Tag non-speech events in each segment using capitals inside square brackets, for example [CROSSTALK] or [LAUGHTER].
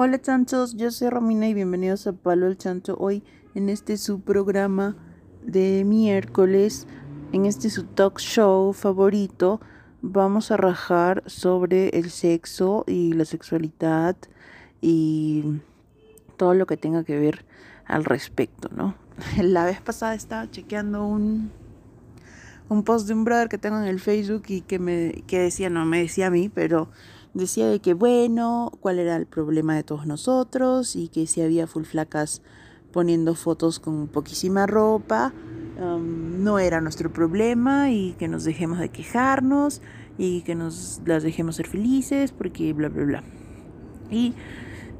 Hola chanchos, yo soy Romina y bienvenidos a Palo el Chancho. Hoy en este su programa de miércoles, en este su talk show favorito, vamos a rajar sobre el sexo y la sexualidad y todo lo que tenga que ver al respecto, ¿no? [LAUGHS] La vez pasada estaba chequeando un un post de un brother que tengo en el Facebook y que me que decía, no me decía a mí, pero decía de que bueno, cuál era el problema de todos nosotros y que si había full flacas poniendo fotos con poquísima ropa, um, no era nuestro problema y que nos dejemos de quejarnos y que nos las dejemos ser felices porque bla bla bla. Y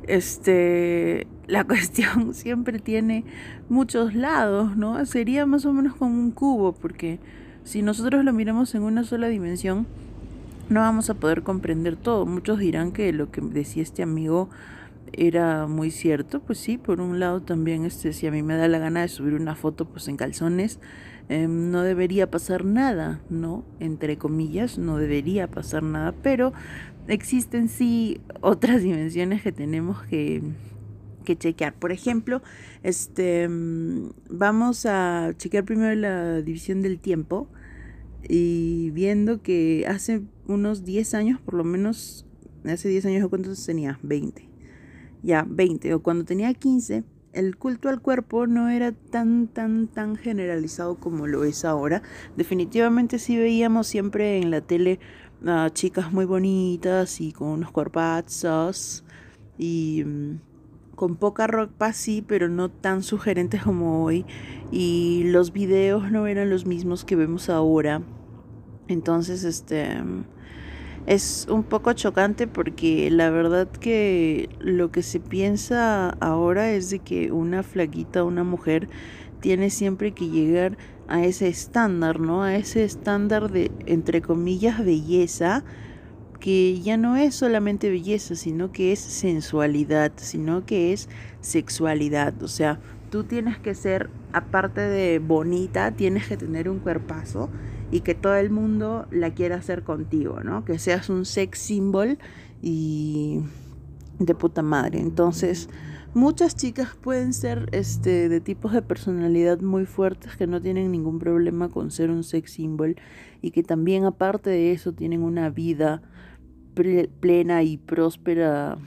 este la [LAUGHS] cuestión siempre tiene muchos lados, ¿no? Sería más o menos como un cubo porque si nosotros lo miramos en una sola dimensión, no vamos a poder comprender todo. Muchos dirán que lo que decía este amigo era muy cierto, pues sí, por un lado también este, si a mí me da la gana de subir una foto pues en calzones, em, no debería pasar nada, ¿no? Entre comillas, no debería pasar nada, pero existen sí otras [LAUGHS] dimensiones que tenemos que, que chequear. Por ejemplo, este, em, vamos a chequear primero la división del tiempo y viendo que hace unos 10 años, por lo menos, hace 10 años, ¿cuántos tenía? 20. Ya, 20. O cuando tenía 15, el culto al cuerpo no era tan, tan, tan generalizado como lo es ahora. Definitivamente sí veíamos siempre en la tele a chicas muy bonitas y con unos cuerpazos y mm, con poca ropa sí, pero no tan sugerentes como hoy. Y los videos no eran los mismos que vemos ahora. Entonces, este es un poco chocante porque la verdad que lo que se piensa ahora es de que una flaquita, una mujer, tiene siempre que llegar a ese estándar, ¿no? A ese estándar de, entre comillas, belleza que ya no es solamente belleza, sino que es sensualidad, sino que es sexualidad. O sea, tú tienes que ser, aparte de bonita, tienes que tener un cuerpazo y que todo el mundo la quiera hacer contigo, ¿no? Que seas un sex symbol y de puta madre. Entonces, muchas chicas pueden ser este de tipos de personalidad muy fuertes que no tienen ningún problema con ser un sex symbol y que también aparte de eso tienen una vida plena y próspera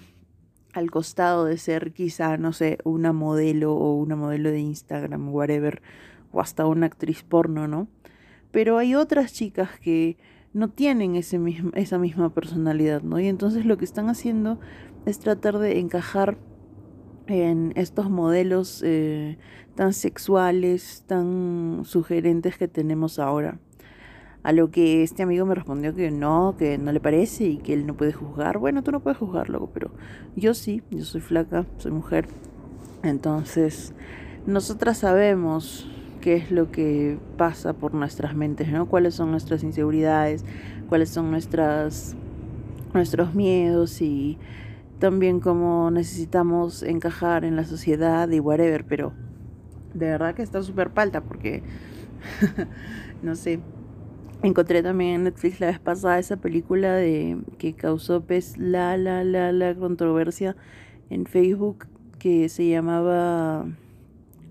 al costado de ser quizá, no sé, una modelo o una modelo de Instagram, whatever, o hasta una actriz porno, ¿no? Pero hay otras chicas que no tienen ese esa misma personalidad, ¿no? Y entonces lo que están haciendo es tratar de encajar en estos modelos eh, tan sexuales, tan sugerentes que tenemos ahora. A lo que este amigo me respondió que no, que no le parece y que él no puede juzgar. Bueno, tú no puedes juzgarlo, pero yo sí, yo soy flaca, soy mujer. Entonces, nosotras sabemos qué es lo que pasa por nuestras mentes, ¿no? Cuáles son nuestras inseguridades, cuáles son nuestras nuestros miedos y también cómo necesitamos encajar en la sociedad y whatever, pero de verdad que está súper palta porque [LAUGHS] no sé, Encontré también en Netflix la vez pasada esa película de que causó pues la la la la controversia en Facebook que se llamaba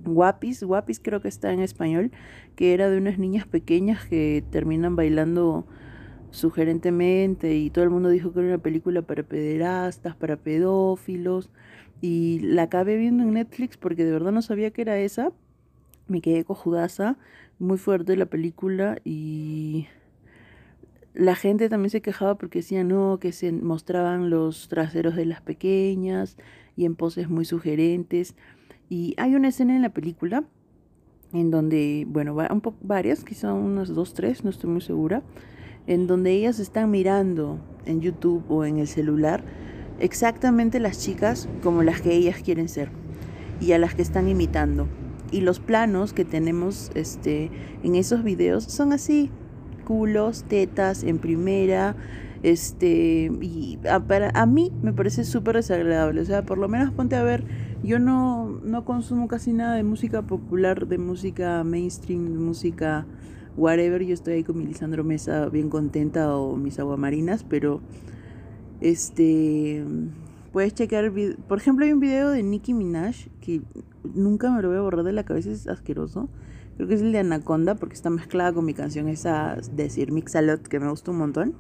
Guapis, Guapis creo que está en español, que era de unas niñas pequeñas que terminan bailando sugerentemente y todo el mundo dijo que era una película para pederastas, para pedófilos y la acabé viendo en Netflix porque de verdad no sabía que era esa. Me quedé cojudaza muy fuerte la película y la gente también se quejaba porque decía no, que se mostraban los traseros de las pequeñas y en poses muy sugerentes. Y hay una escena en la película en donde, bueno, un poco varias, quizá unas dos, tres, no estoy muy segura, en donde ellas están mirando en YouTube o en el celular exactamente las chicas como las que ellas quieren ser y a las que están imitando. Y los planos que tenemos este, en esos videos son así, culos, tetas en primera, este, y a, para, a mí me parece súper desagradable, o sea, por lo menos ponte a ver, yo no, no consumo casi nada de música popular, de música mainstream, de música whatever, yo estoy ahí con mi Lisandro Mesa bien contenta o mis aguamarinas, pero este Puedes chequear, por ejemplo, hay un video de Nicki Minaj que nunca me lo voy a borrar de la cabeza, es asqueroso. Creo que es el de Anaconda porque está mezclada con mi canción esa de Sir Mix-a-Lot que me gustó un montón.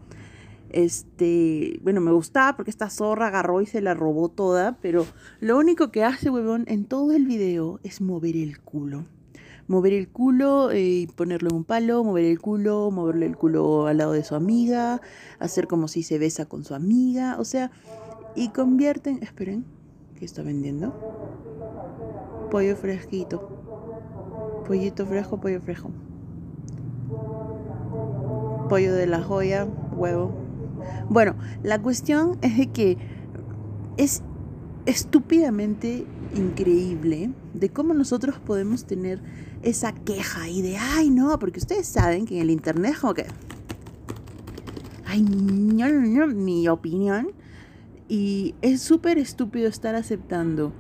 Este, bueno, me gustaba porque esta zorra agarró y se la robó toda, pero lo único que hace, huevón, en todo el video es mover el culo. Mover el culo eh, y ponerlo en un palo, mover el culo, moverle el culo al lado de su amiga, hacer como si se besa con su amiga, o sea, y convierten, esperen, ¿qué está vendiendo? Pollo fresquito. Pollito fresco, pollo fresco. Pollo de la joya, huevo. Bueno, la cuestión es de que es estúpidamente increíble de cómo nosotros podemos tener esa queja y de, ay, no, porque ustedes saben que en el internet como que, ay, no, no, mi opinión. Y es súper estúpido estar aceptando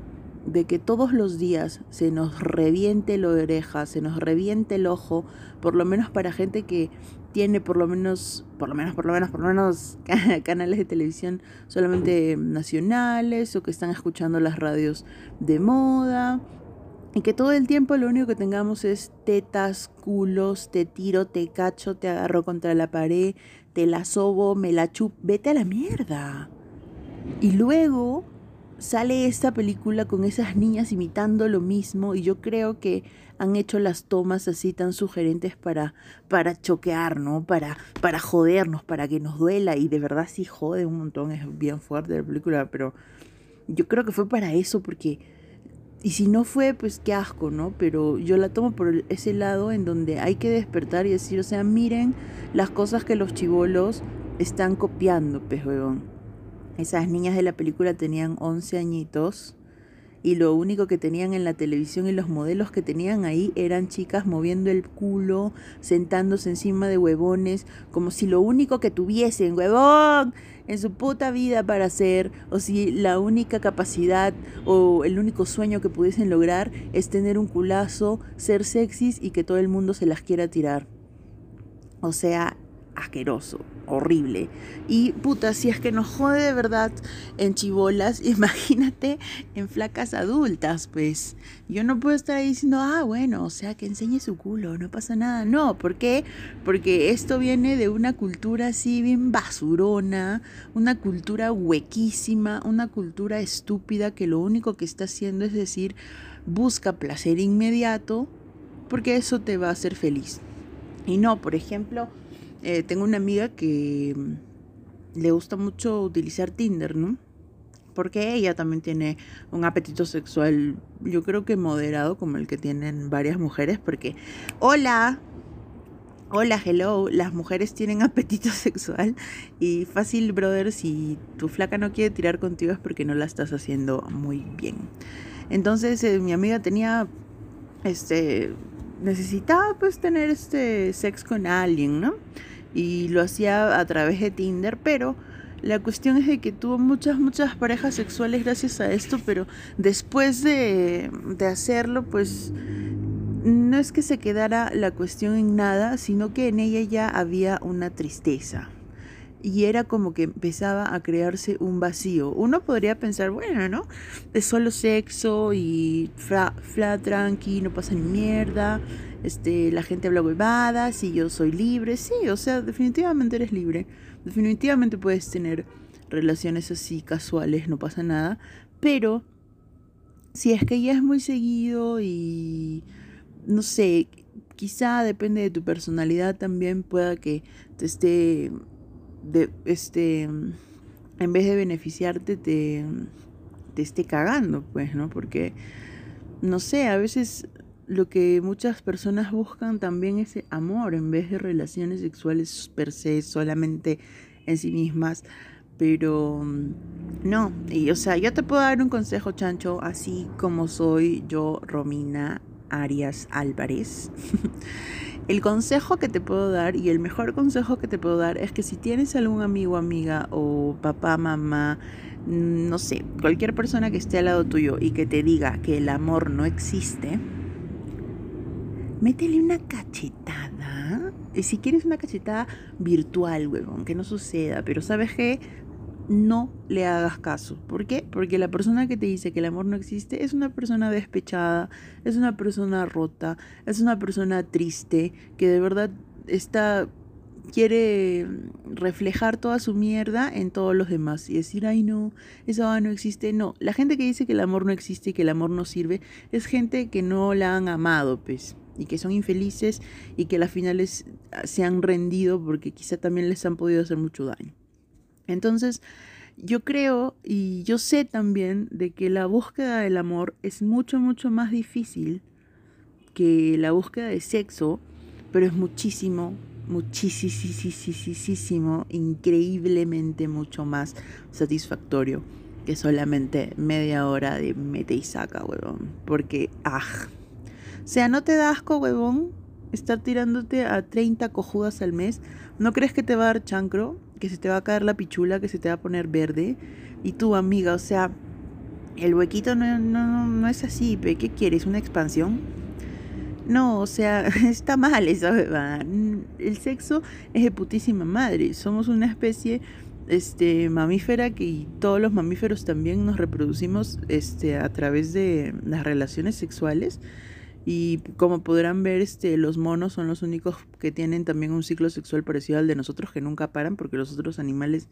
de que todos los días se nos reviente la oreja, se nos reviente el ojo, por lo menos para gente que tiene por lo menos, por lo menos, por lo menos, por lo menos [LAUGHS] canales de televisión solamente nacionales o que están escuchando las radios de moda. Y que todo el tiempo lo único que tengamos es tetas, culos, te tiro, te cacho, te agarro contra la pared, te la sobo, me la chup, vete a la mierda. Y luego sale esta película con esas niñas imitando lo mismo y yo creo que han hecho las tomas así tan sugerentes para, para choquear, ¿no? Para, para jodernos, para que nos duela y de verdad sí jode un montón, es bien fuerte la película, pero yo creo que fue para eso porque... Y si no fue, pues qué asco, ¿no? Pero yo la tomo por ese lado en donde hay que despertar y decir, o sea, miren las cosas que los chivolos están copiando, pues, esas niñas de la película tenían 11 añitos y lo único que tenían en la televisión y los modelos que tenían ahí eran chicas moviendo el culo, sentándose encima de huevones, como si lo único que tuviesen, huevón, en su puta vida para hacer, o si la única capacidad o el único sueño que pudiesen lograr es tener un culazo, ser sexys y que todo el mundo se las quiera tirar. O sea, asqueroso, horrible. Y puta, si es que nos jode de verdad en chivolas, [LAUGHS] imagínate en flacas adultas, pues. Yo no puedo estar diciendo, ah, bueno, o sea, que enseñe su culo, no pasa nada. No, ¿por qué? Porque esto viene de una cultura así bien basurona, una cultura huequísima, una cultura estúpida que lo único que está haciendo es decir, busca placer inmediato, porque eso te va a hacer feliz. Y no, por ejemplo, eh, tengo una amiga que mm, le gusta mucho utilizar Tinder, ¿no? Porque ella también tiene un apetito sexual, yo creo que moderado, como el que tienen varias mujeres, porque, hola, hola, hello, las mujeres tienen [LAUGHS] apetito sexual y fácil, brother, si tu flaca no quiere tirar contigo es porque no la estás haciendo muy bien. Entonces, eh, mi amiga tenía, este, necesitaba pues tener este sex con alguien, ¿no? y lo hacía a través de Tinder, pero la cuestión es de que tuvo muchas, muchas parejas sexuales gracias a esto, pero después de, de hacerlo, pues no es que se quedara la cuestión en nada, sino que en ella ya había una tristeza. Y era como que empezaba a crearse un vacío. Uno podría pensar, bueno, ¿no? Es solo sexo y fla, fla tranqui, no pasa ni mierda este, la gente habla huevadas y yo soy libre. Sí, o sea, definitivamente eres libre. Definitivamente puedes tener relaciones así casuales, no pasa nada. Pero si es que ya es muy seguido y no sé, quizá depende de tu personalidad también pueda que te esté de este en vez de beneficiarte te te esté cagando, pues, ¿no? Porque no sé, a veces lo que muchas personas buscan también es amor en vez de relaciones sexuales per se solamente en sí mismas. Pero no, y o sea, yo te puedo dar un consejo, chancho, así como soy yo, Romina Arias Álvarez. [LAUGHS] el consejo que te puedo dar y el mejor consejo que te puedo dar es que si tienes algún amigo, amiga o papá, mamá, mm, no sé, cualquier persona que esté al lado tuyo y que te diga que el amor no existe, métele una cachetada. Y si quieres una cachetada virtual, huevón, que no suceda, pero sabes que no le hagas caso. ¿Por qué? Porque la persona que te dice que el amor no existe es una persona despechada, es una persona rota, es una persona triste, que de verdad está quiere reflejar toda su mierda en todos los demás y decir, ay no, eso no existe. No, la gente que dice que el amor no existe y que el amor no sirve es gente que no la han amado, pues, y que son infelices y que a las finales se han rendido porque quizá también les han podido hacer mucho daño. Entonces, yo creo y yo sé también de que la búsqueda del amor es mucho, mucho más difícil que la búsqueda de sexo, pero es muchísimo, muchísimo, increíblemente mucho más satisfactorio que solamente media hora de mete y saca, huevón. Porque, ah, o sea, ¿no te da asco, huevón? Estar tirándote a 30 cojudas al mes. ¿No crees que te va a dar chancro? Que se te va a caer la pichula, que se te va a poner verde. Y tú, amiga, o sea, el huequito no, no, no es así, ¿qué quieres? ¿Una expansión? No, o sea, [LAUGHS] está mal esa bebada. El sexo es de putísima madre. Somos una especie este mamífera que todos los mamíferos también nos reproducimos este a través de las relaciones sexuales y como podrán ver este los monos son los únicos que tienen también un ciclo sexual parecido al de nosotros que nunca paran porque los otros animales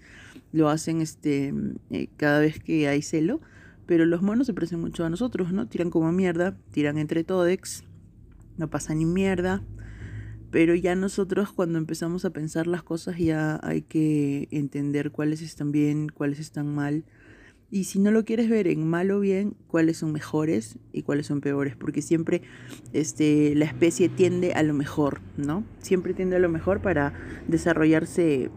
lo hacen este eh, cada vez que hay celo pero los monos se parecen mucho a nosotros no tiran como mierda tiran entre todex no pasa ni mierda. Pero ya nosotros cuando empezamos a pensar las cosas ya hay que entender cuáles están bien, cuáles están mal. Y si no lo quieres ver en mal o bien, cuáles son mejores y cuáles son peores. Porque siempre este, la especie tiende a lo mejor, ¿no? Siempre tiende a lo mejor para desarrollarse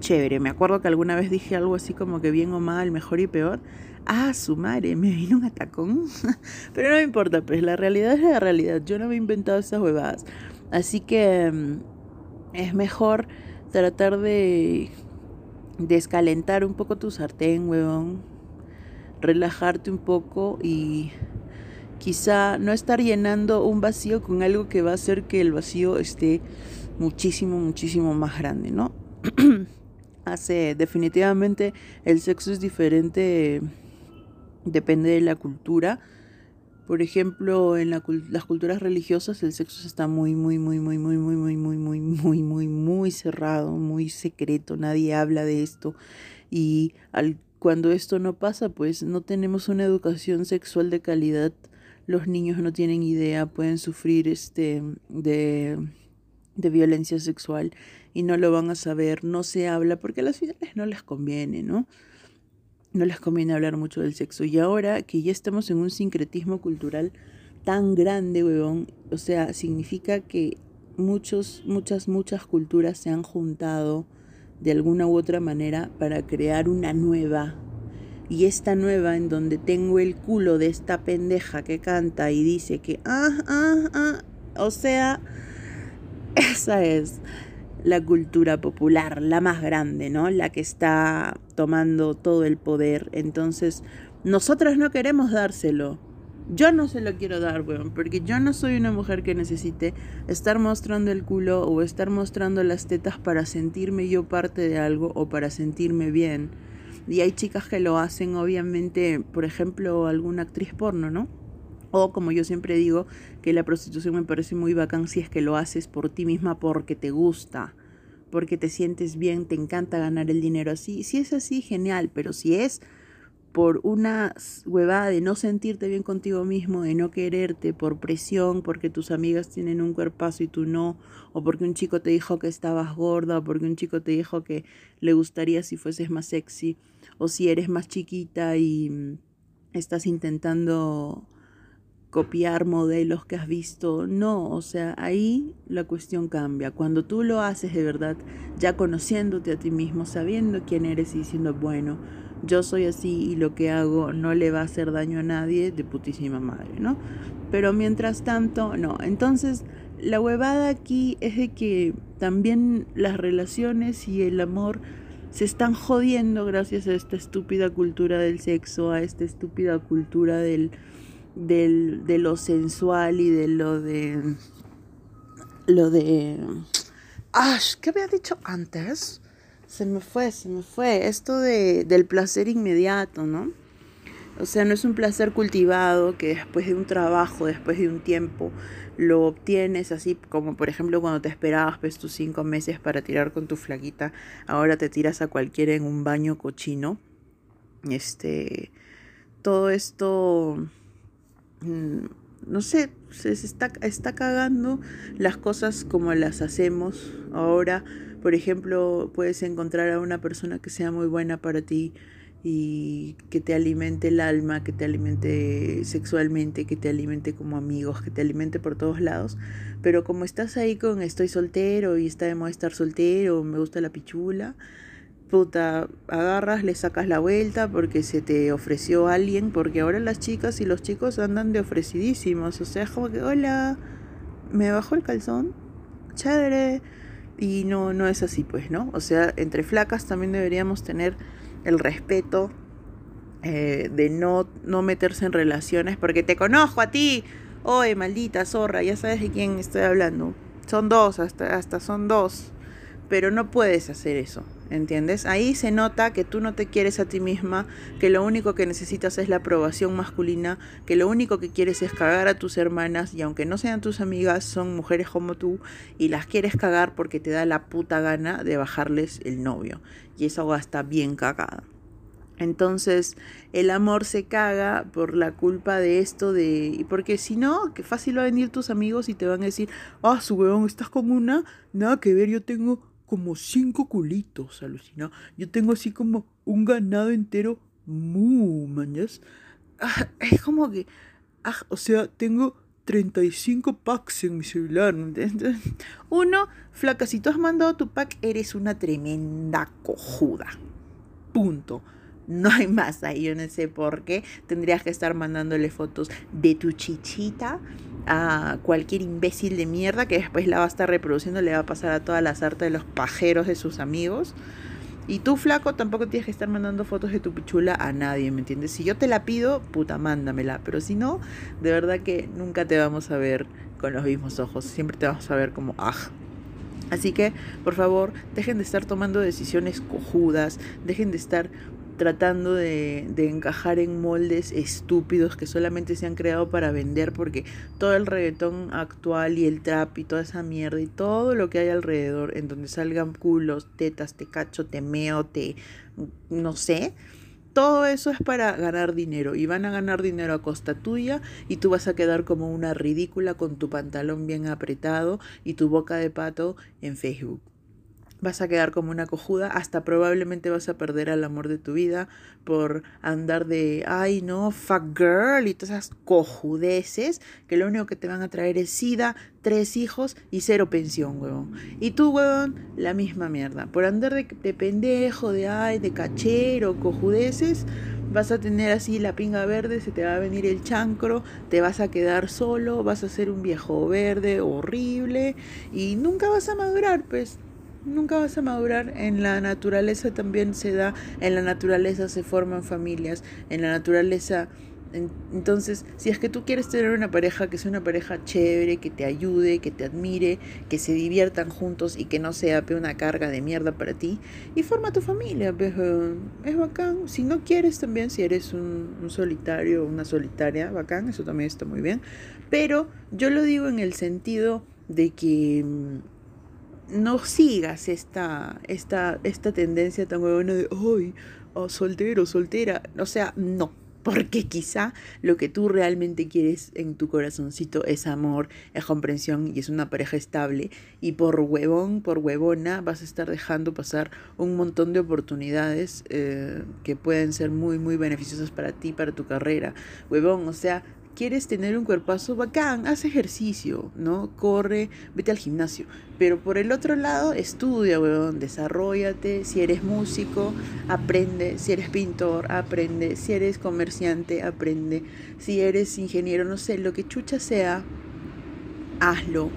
chévere. Me acuerdo que alguna vez dije algo así como que bien o mal, mejor y peor. Ah, su madre, me vino un atacón. [LAUGHS] Pero no me importa, pues la realidad es la realidad. Yo no me he inventado esas huevadas. Así que mm, es mejor tratar de descalentar un poco tu sartén, huevón. Relajarte un poco y quizá no estar llenando un vacío con algo que va a hacer que el vacío esté muchísimo, muchísimo más grande, ¿no? [CLEARS THROAT] Hace definitivamente el sexo es diferente depende de la cultura. Por ejemplo, en las culturas religiosas el sexo está muy, muy, muy, muy, muy, muy, muy, muy, muy, muy, muy, muy cerrado, muy secreto. Nadie habla de esto. Y al, cuando esto no pasa, pues no tenemos una educación sexual de calidad. Los niños no tienen idea, pueden sufrir este de, de violencia sexual y no lo van a saber, no se habla porque a las finales no les conviene, ¿no? No les conviene hablar mucho del sexo. Y ahora que ya estamos en un sincretismo cultural tan grande, weón, o sea, significa que muchos, muchas, muchas culturas se han juntado de alguna u otra manera para crear una nueva. Y esta nueva en donde tengo el culo de esta pendeja que canta y dice que, ah, ah, ah, o sea, esa es la cultura popular, la más grande, ¿no? La que está tomando todo el poder. Entonces, nosotras no queremos dárselo. Yo no se lo quiero dar, weón, porque yo no soy una mujer que necesite estar mostrando el culo o estar mostrando las tetas para sentirme yo parte de algo o para sentirme bien. Y hay chicas que lo hacen, obviamente, por ejemplo, alguna actriz porno, ¿no? O como yo siempre digo, que la prostitución me parece muy bacán si es que lo haces por ti misma porque te gusta, porque te sientes bien, te encanta ganar el dinero así. Si es así, genial, pero si es por una huevada de no sentirte bien contigo mismo, de no quererte, por presión, porque tus amigas tienen un cuerpazo y tú no, o porque un chico te dijo que estabas gorda, o porque un chico te dijo que le gustaría si fueses más sexy, o si eres más chiquita y mm, estás intentando copiar modelos que has visto. No, o sea, ahí la cuestión cambia. Cuando tú lo haces de verdad, ya conociéndote a ti mismo, sabiendo quién eres y diciendo, bueno, yo soy así y lo que hago no le va a hacer daño a nadie, de putísima madre, ¿no? Pero mientras tanto, no. Entonces, la huevada aquí es de que también las relaciones y el amor se están jodiendo gracias a esta estúpida cultura del sexo, a esta estúpida cultura del del, de lo sensual y de lo de... Lo de... Ah, ¿qué había dicho antes? se me fue, se me fue. Esto de, del placer inmediato, ¿no? O sea, no es un placer cultivado que después de un trabajo, después de un tiempo, lo obtienes así como por ejemplo cuando te esperabas pues tus cinco meses para tirar con tu flaquita, ahora te tiras a cualquiera en un baño cochino. Este, todo esto, no sé, se está, está cagando las cosas como las hacemos ahora. Por ejemplo, puedes encontrar a una persona que sea muy buena para ti, y que te alimente el alma, que te alimente sexualmente, que te alimente como amigos, que te alimente por todos lados. Pero como estás ahí con estoy soltero y está de moda estar soltero, me gusta la pichula, puta, agarras, le sacas la vuelta porque se te ofreció alguien, porque ahora las chicas y los chicos andan de ofrecidísimos, o sea, como que, hola, me bajó el calzón, chévere, y no, no es así, pues, ¿no? O sea, entre flacas también deberíamos tener el respeto eh, de no, no meterse en relaciones, porque te conozco a ti, oye, maldita zorra, ya sabes de quién estoy hablando. Son dos, hasta, hasta son dos, pero no puedes hacer eso. ¿Entiendes? Ahí se nota que tú no te quieres a ti misma, que lo único que necesitas es la aprobación masculina, que lo único que quieres es cagar a tus hermanas y aunque no sean tus amigas, son mujeres como tú y las quieres cagar porque te da la puta gana de bajarles el novio. Y esa va está bien cagada. Entonces, el amor se caga por la culpa de esto de... Porque si no, que fácil va a venir tus amigos y te van a decir, ah, su weón, estás con una, nada que ver, yo tengo como cinco culitos, alucina. Yo tengo así como un ganado entero, mu, mañas. Ah, es como que, ah, o sea, tengo 35 packs en mi celular. [LAUGHS] Uno, flaca, si tú has mandado tu pack, eres una tremenda cojuda. Punto. No hay más ahí, yo no sé por qué. Tendrías que estar mandándole fotos de tu chichita a cualquier imbécil de mierda que después la va a estar reproduciendo, le va a pasar a toda la sarta de los pajeros de sus amigos. Y tú, flaco, tampoco tienes que estar mandando fotos de tu pichula a nadie, ¿me entiendes? Si yo te la pido, puta, mándamela. Pero si no, de verdad que nunca te vamos a ver con los mismos ojos. Siempre te vamos a ver como, ah. Así que, por favor, dejen de estar tomando decisiones cojudas, dejen de estar tratando de, encajar en moldes estúpidos que solamente se han creado para vender porque todo el reggaetón actual y el trap y toda esa mierda y todo lo que hay alrededor en donde salgan culos, tetas, te cacho, te meo, te no sé, todo eso es para ganar dinero y van a ganar dinero a costa tuya y tú vas a quedar como una ridícula con tu pantalón bien apretado y tu boca de pato en Facebook vas a quedar como una cojuda, hasta probablemente vas a perder al amor de tu vida por andar de, ay no, fuck girl y todas esas cojudeces que lo único que te van a traer es sida, tres hijos y cero pensión, huevón. Y tú, huevón, la misma mierda. Por andar de, de pendejo, de ay, de cachero, cojudeces, vas a tener así la pinga verde, se te va a venir el chancro, te vas a quedar solo, vas a ser un viejo verde horrible y nunca vas a madurar, pues nunca vas a madurar. En la naturaleza también se da, en la naturaleza se forman familias, en la naturaleza... entonces, si es que tú quieres tener una pareja que sea una pareja chévere, que te ayude, que te admire, que se diviertan juntos y que no sea una carga de mierda para ti, y forma tu familia, es bacán. Si no quieres también, si eres un, un solitario o una solitaria, bacán, eso también está muy bien. Pero yo lo digo en el sentido de que no sigas esta, esta, esta tendencia tan buena de, ay, oh, soltero, soltera. O sea, no. Porque quizá lo que tú realmente quieres en tu corazoncito es amor, es comprensión y es una pareja estable. Y por huevón, por huevona, vas a estar dejando pasar un montón de oportunidades eh, que pueden ser muy, muy beneficiosas para ti, para tu carrera. Huevón, o sea, quieres tener un cuerpazo bacán, haz ejercicio, ¿no? Corre, vete al gimnasio. Pero por el otro lado, estudia, weón, desarrollate. Si eres músico, aprende. Si eres pintor, aprende. Si eres comerciante, aprende. Si eres ingeniero, no sé, lo que chucha sea, hazlo.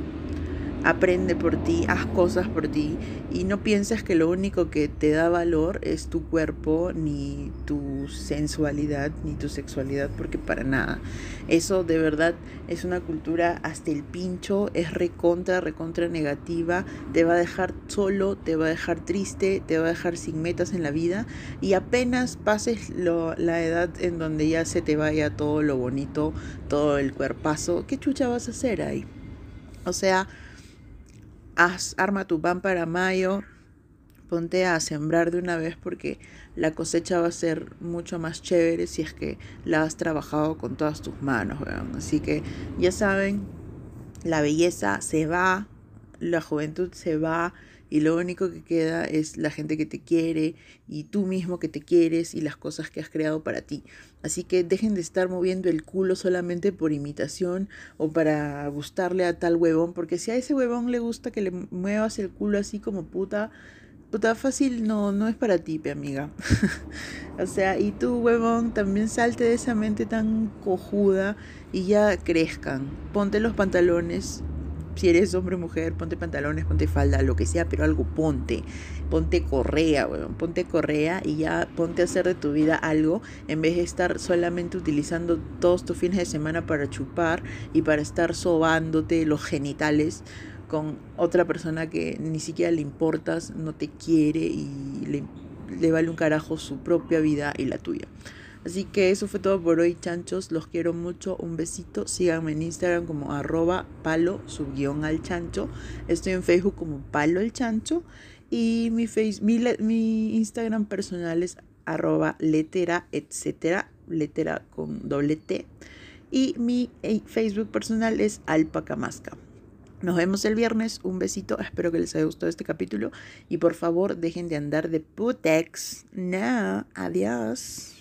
Aprende por ti, haz cosas por ti y no pienses que lo único que te da valor es tu cuerpo, ni tu sensualidad, ni tu sexualidad, porque para nada. Eso de verdad es una cultura hasta el pincho, es recontra, recontra negativa, te va a dejar solo, te va a dejar triste, te va a dejar sin metas en la vida y apenas pases la edad en donde ya se te vaya todo lo bonito, todo el cuerpazo, ¿qué chucha vas a hacer ahí? O sea, haz, arma tu pan para mayo, ponte a sembrar de una vez porque la cosecha va a ser mucho más chévere si es que la has trabajado con todas tus manos. Así que ya saben, la belleza se va, la juventud se va y lo único que queda es la gente que te quiere y tú mismo que te quieres y las cosas que has creado para ti. Así que dejen de estar moviendo el culo solamente por imitación o para gustarle a tal huevón, porque si a ese huevón le gusta que le muevas el culo así como puta, puta fácil no, no es para ti, amiga. [LAUGHS] o sea, y tú, huevón, también salte de esa mente tan cojuda y ya crezcan. Ponte los pantalones si eres hombre o mujer, ponte pantalones, ponte falda, lo que sea, pero algo ponte. Ponte correa, weón. Ponte correa y ya ponte a hacer de tu vida algo en vez de estar solamente utilizando todos tus fines de semana para chupar y para estar sobándote los genitales con otra persona que ni siquiera le importas, no te quiere y le, le vale un carajo su propia vida y la tuya. Así que eso fue todo por hoy, chanchos. Los quiero mucho. Un besito. Síganme en Instagram como arroba palo subguión al chancho. Estoy en Facebook como palo el chancho. Y mi, face, mi Instagram personal es arroba letera, etcétera. Letera con doble T. Y mi eh, Facebook personal es alpacamasca. Nos vemos el viernes. Un besito. Espero que les haya gustado este capítulo. Y por favor, dejen de andar de putex. No. Adiós.